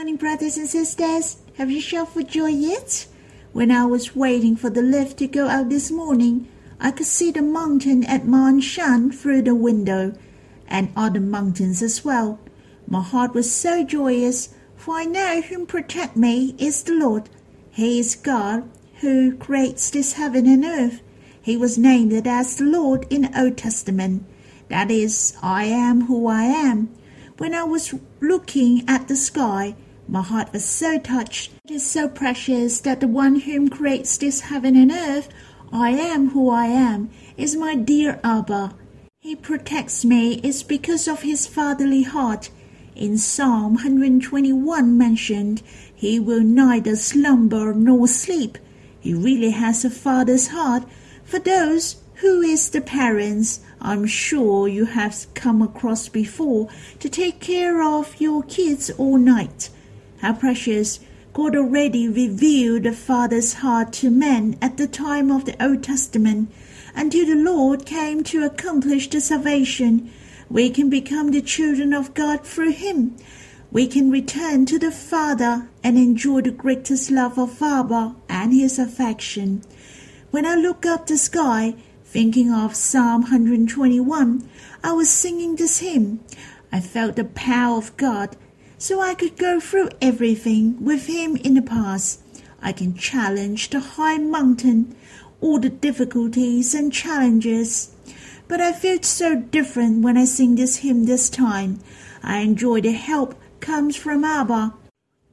Morning, brothers and sisters. Have you shouted for joy yet? When I was waiting for the lift to go out this morning, I could see the mountain at Ma On Shan through the window, and other mountains as well. My heart was so joyous, for I know whom protect me is the Lord. He is God who creates this heaven and earth. He was named as the Lord in the Old Testament. That is, I am who I am. When I was looking at the sky, my heart was so touched. It is so precious that the one whom creates this heaven and earth, I am who I am, is my dear Abba. He protects me is because of his fatherly heart. In Psalm 121 mentioned, he will neither slumber nor sleep. He really has a father's heart. For those who is the parents, I'm sure you have come across before, to take care of your kids all night. How precious! God already revealed the Father's heart to men at the time of the Old Testament, until the Lord came to accomplish the salvation. We can become the children of God through Him. We can return to the Father and enjoy the greatest love of Father and His affection. When I look up the sky, thinking of Psalm 121, I was singing this hymn. I felt the power of God so I could go through everything with him in the past. I can challenge the high mountain, all the difficulties and challenges. But I feel so different when I sing this hymn this time. I enjoy the help comes from Abba.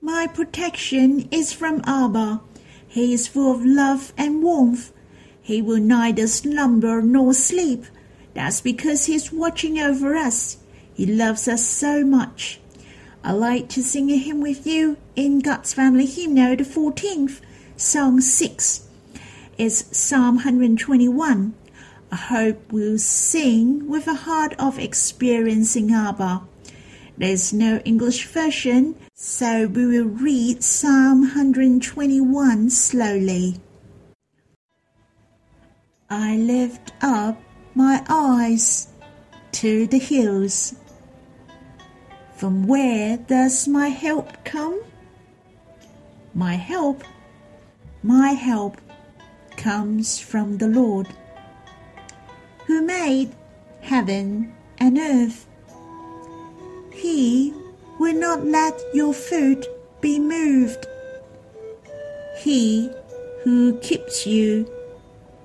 My protection is from Abba. He is full of love and warmth. He will neither slumber nor sleep. That's because he's watching over us. He loves us so much. I like to sing a hymn with you in God's Family Hymnal, the 14th, Song 6. It's Psalm 121. I hope we'll sing with a heart of experiencing Abba. There's no English version, so we will read Psalm 121 slowly. I lift up my eyes to the hills from where does my help come? My help, my help comes from the Lord, who made heaven and earth. He will not let your foot be moved. He who keeps you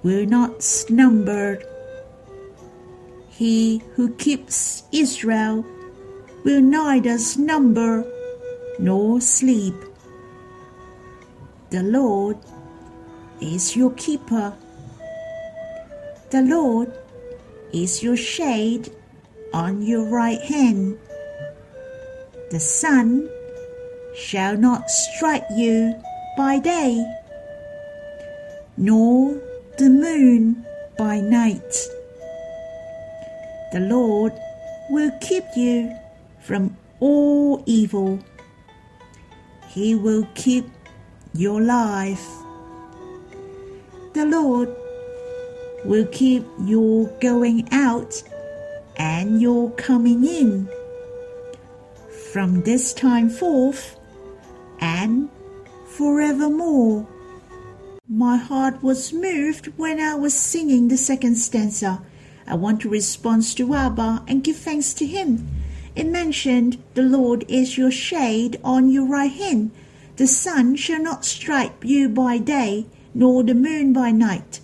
will not slumber. He who keeps Israel will neither slumber nor sleep. The Lord is your keeper. The Lord is your shade on your right hand. The sun shall not strike you by day, nor the moon by night. The Lord will keep you from all evil. He will keep your life. The Lord will keep your going out and your coming in from this time forth and forevermore. My heart was moved when I was singing the second stanza. I want to respond to Abba and give thanks to him it mentioned, The Lord is your shade on your right hand. The sun shall not strike you by day, nor the moon by night.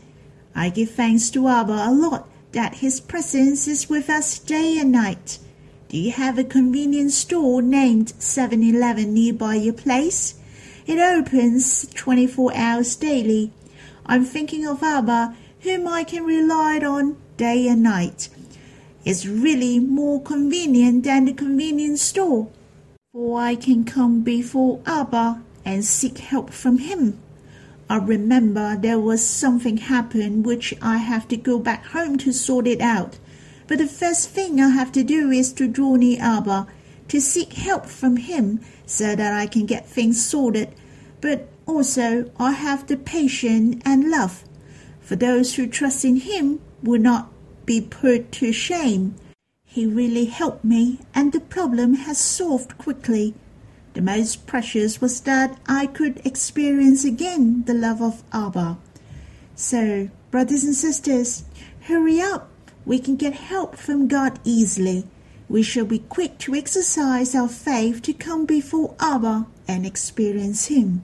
I give thanks to Abba a lot that His presence is with us day and night. Do you have a convenience store named 7 Eleven nearby your place? It opens 24 hours daily. I'm thinking of Abba, whom I can rely on day and night is really more convenient than the convenience store, for I can come before Abba and seek help from him. I remember there was something happened which I have to go back home to sort it out. But the first thing I have to do is to draw near Abba, to seek help from him so that I can get things sorted. But also I have the patience and love. For those who trust in him will not be put to shame. He really helped me, and the problem has solved quickly. The most precious was that I could experience again the love of Abba. So, brothers and sisters, hurry up. We can get help from God easily. We shall be quick to exercise our faith to come before Abba and experience Him.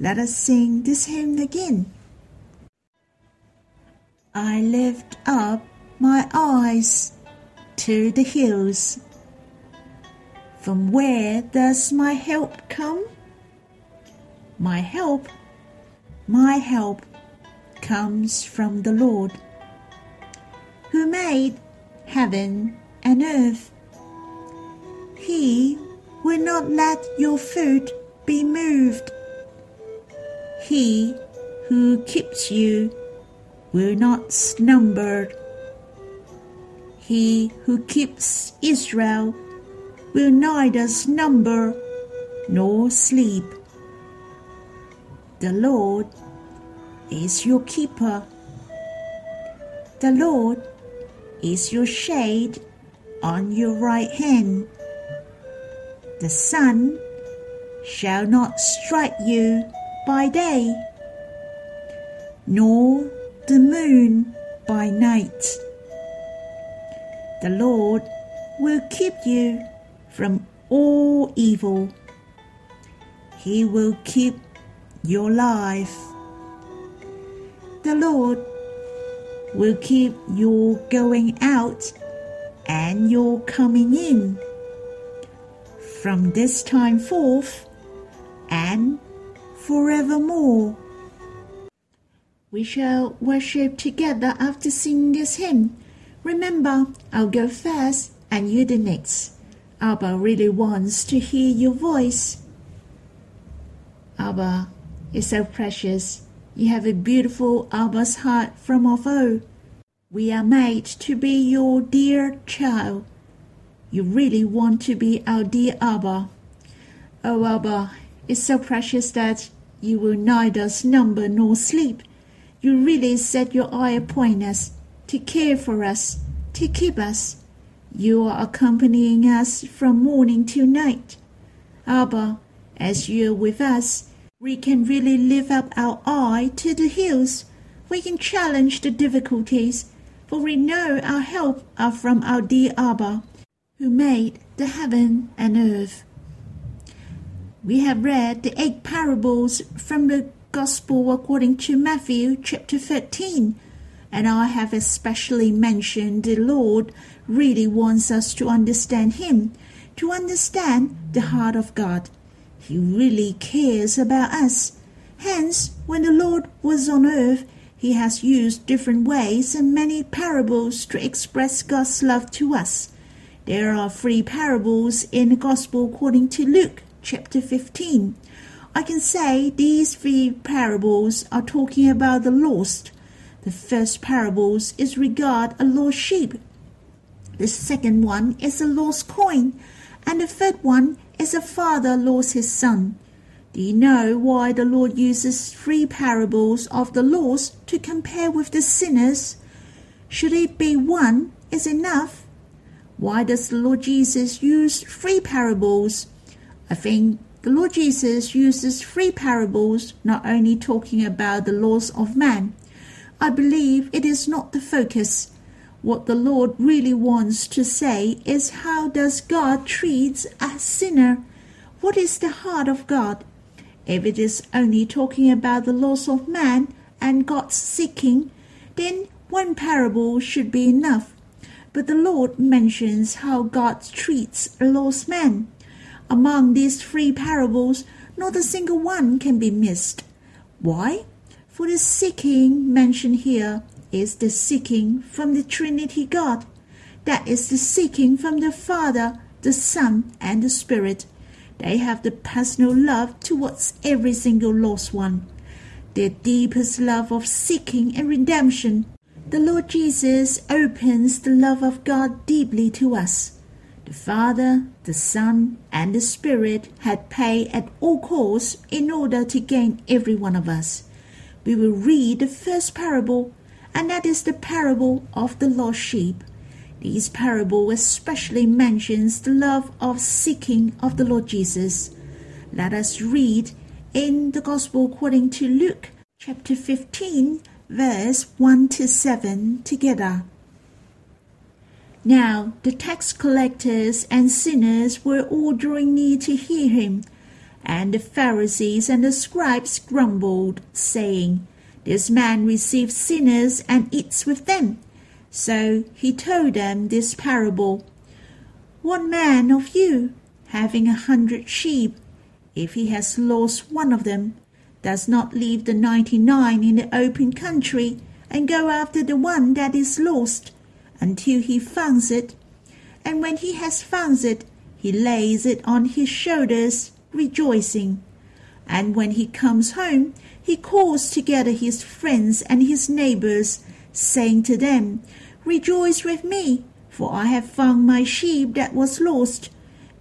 Let us sing this hymn again. I lift up my eyes to the hills. From where does my help come? My help, my help comes from the Lord, who made heaven and earth. He will not let your foot be moved. He who keeps you will not slumber. He who keeps Israel will neither slumber nor sleep. The Lord is your keeper. The Lord is your shade on your right hand. The sun shall not strike you by day, nor the moon by night. The Lord will keep you from all evil. He will keep your life. The Lord will keep your going out and your coming in from this time forth and forevermore. We shall worship together after singing this hymn. Remember, I'll go first and you the next. Abba really wants to hear your voice. Abba is so precious. You have a beautiful Abba's heart from of old. We are made to be your dear child. You really want to be our dear Abba. Oh, Abba, it's so precious that you will neither slumber nor sleep. You really set your eye upon us, to care for us, to keep us. You are accompanying us from morning till night. Abba, as you are with us, we can really lift up our eye to the hills. We can challenge the difficulties, for we know our help are from our dear Abba, who made the heaven and earth. We have read the eight parables from the Gospel according to Matthew chapter 13, and I have especially mentioned the Lord really wants us to understand Him, to understand the heart of God. He really cares about us. Hence, when the Lord was on earth, He has used different ways and many parables to express God's love to us. There are three parables in the Gospel according to Luke chapter 15. I can say these three parables are talking about the lost. The first parables is regard a lost sheep. The second one is a lost coin. And the third one is a father lost his son. Do you know why the Lord uses three parables of the lost to compare with the sinners? Should it be one is enough? Why does the Lord Jesus use three parables? I think the Lord Jesus uses three parables, not only talking about the laws of man. I believe it is not the focus. What the Lord really wants to say is how does God treat a sinner? What is the heart of God? If it is only talking about the laws of man and God's seeking, then one parable should be enough. But the Lord mentions how God treats a lost man. Among these three parables, not a single one can be missed. Why? For the seeking mentioned here is the seeking from the Trinity God. That is the seeking from the Father, the Son, and the Spirit. They have the personal love towards every single lost one. Their deepest love of seeking and redemption. The Lord Jesus opens the love of God deeply to us. The Father, the Son, and the Spirit had paid at all costs in order to gain every one of us. We will read the first parable, and that is the parable of the lost sheep. This parable especially mentions the love of seeking of the Lord Jesus. Let us read in the Gospel according to Luke chapter 15, verse 1 to 7 together. Now the tax collectors and sinners were all drawing near to hear him, and the Pharisees and the scribes grumbled, saying, This man receives sinners and eats with them. So he told them this parable One man of you, having a hundred sheep, if he has lost one of them, does not leave the ninety nine in the open country and go after the one that is lost until he finds it. And when he has found it, he lays it on his shoulders, rejoicing. And when he comes home, he calls together his friends and his neighbors, saying to them, Rejoice with me, for I have found my sheep that was lost.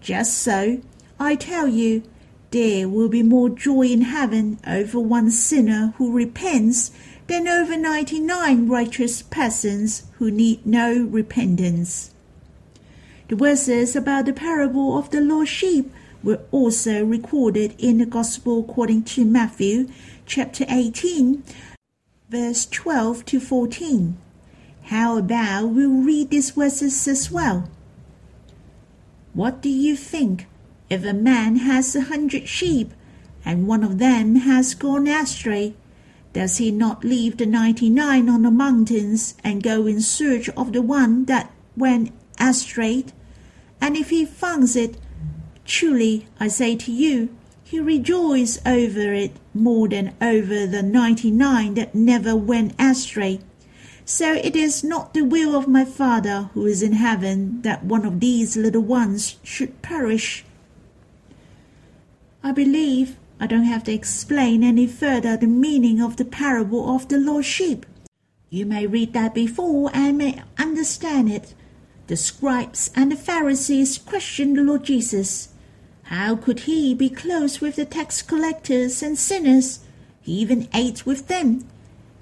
Just so, I tell you, there will be more joy in heaven over one sinner who repents than over ninety nine righteous persons who need no repentance. The verses about the parable of the lost sheep were also recorded in the Gospel according to Matthew chapter 18, verse 12 to 14. How about we read these verses as well? What do you think if a man has a hundred sheep and one of them has gone astray? Does he not leave the ninety nine on the mountains and go in search of the one that went astray? And if he finds it, truly I say to you, he rejoices over it more than over the ninety nine that never went astray. So it is not the will of my Father who is in heaven that one of these little ones should perish. I believe I don't have to explain any further the meaning of the parable of the lost sheep. You may read that before and may understand it. The scribes and the Pharisees questioned the Lord Jesus. How could he be close with the tax collectors and sinners? He even ate with them.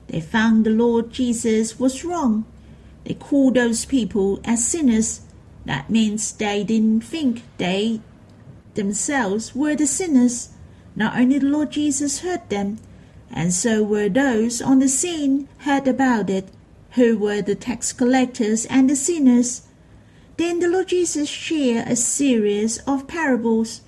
They found the Lord Jesus was wrong. They called those people as sinners. That means they didn't think they themselves were the sinners. Not only the Lord Jesus heard them, and so were those on the scene heard about it, who were the tax collectors and the sinners. Then the Lord Jesus shared a series of parables.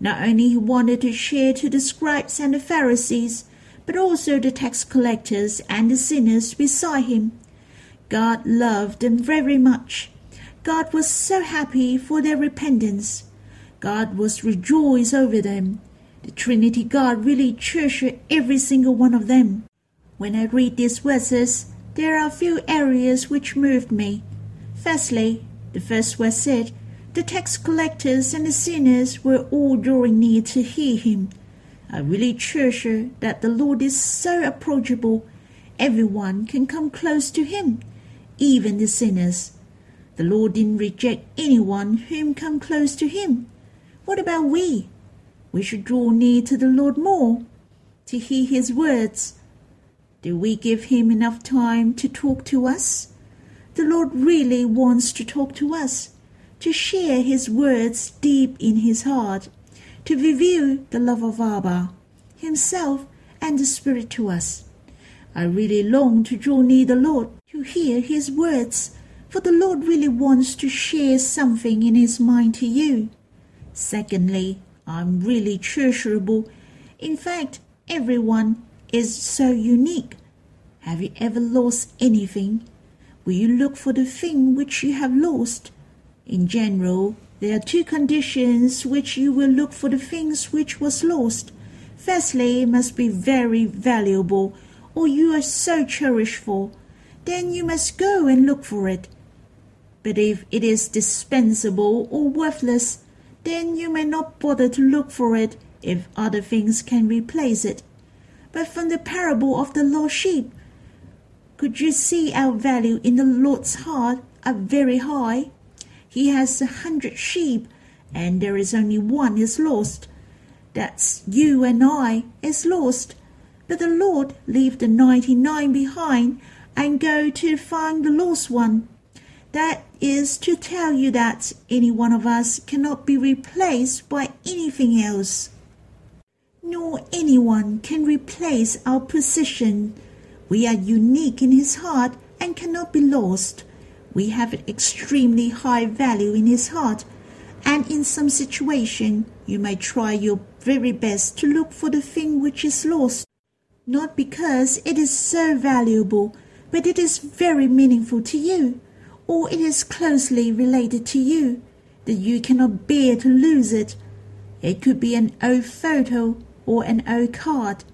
Not only he wanted to share to the scribes and the Pharisees, but also the tax collectors and the sinners beside him. God loved them very much. God was so happy for their repentance. God was rejoiced over them. The Trinity God really treasured every single one of them. When I read these verses, there are a few areas which moved me. Firstly, the first verse said, The tax collectors and the sinners were all drawing near to hear him. I really treasure that the Lord is so approachable. Everyone can come close to him, even the sinners. The Lord didn't reject anyone whom come close to him. What about we? We should draw near to the Lord more, to hear His words. Do we give Him enough time to talk to us? The Lord really wants to talk to us, to share His words deep in His heart, to reveal the love of Abba, Himself, and the Spirit to us. I really long to draw near the Lord, to hear His words, for the Lord really wants to share something in His mind to you. Secondly, I'm really treasurable. In fact, everyone is so unique. Have you ever lost anything? Will you look for the thing which you have lost? In general, there are two conditions which you will look for the things which was lost. Firstly, it must be very valuable, or you are so cherished for. Then you must go and look for it. But if it is dispensable or worthless, then you may not bother to look for it if other things can replace it. But from the parable of the lost sheep, could you see our value in the Lord's heart are very high? He has a hundred sheep, and there is only one is lost. That's you and I is lost. But the Lord leave the ninety nine behind and go to find the lost one. That is to tell you that any one of us cannot be replaced by anything else. Nor anyone can replace our position. We are unique in His heart and cannot be lost. We have an extremely high value in His heart, and in some situation you may try your very best to look for the thing which is lost, not because it is so valuable, but it is very meaningful to you, or it is closely related to you, that you cannot bear to lose it. It could be an old photo or an old card.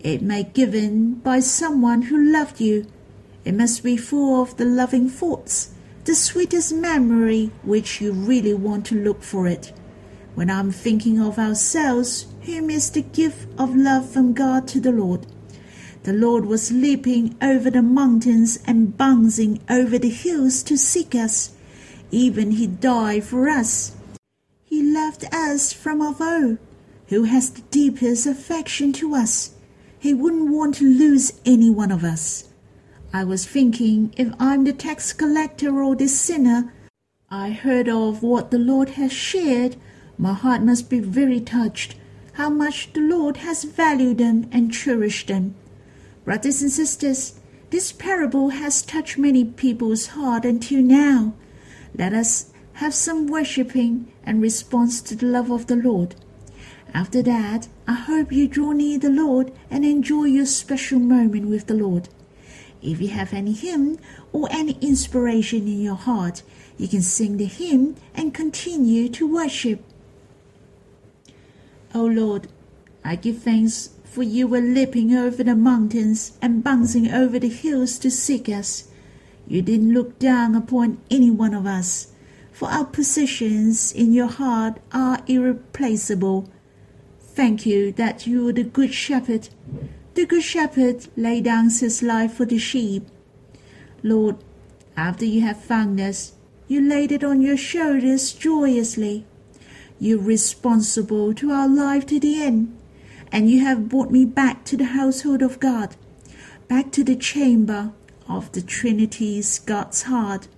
It may be given by someone who loved you. It must be full of the loving thoughts, the sweetest memory which you really want to look for it. When I'm thinking of ourselves, whom is the gift of love from God to the Lord. The Lord was leaping over the mountains and bouncing over the hills to seek us. Even He died for us. He loved us from of old, who has the deepest affection to us. He wouldn't want to lose any one of us. I was thinking if I'm the tax collector or the sinner, I heard of what the Lord has shared my heart must be very touched how much the Lord has valued them and cherished them. Brothers and sisters, this parable has touched many people's heart until now. Let us have some worshipping and response to the love of the Lord. After that, I hope you draw near the Lord and enjoy your special moment with the Lord. If you have any hymn or any inspiration in your heart, you can sing the hymn and continue to worship. O Lord, I give thanks for you were leaping over the mountains and bouncing over the hills to seek us. You didn't look down upon any one of us, for our positions in your heart are irreplaceable. Thank you that you are the Good Shepherd. The Good Shepherd laid down his life for the sheep. Lord, after you have found us, you laid it on your shoulders joyously. You're responsible to our life to the end. And you have brought me back to the household of God, back to the chamber of the Trinity's God's heart.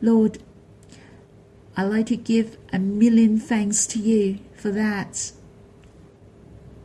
Lord, I'd like to give a million thanks to you for that.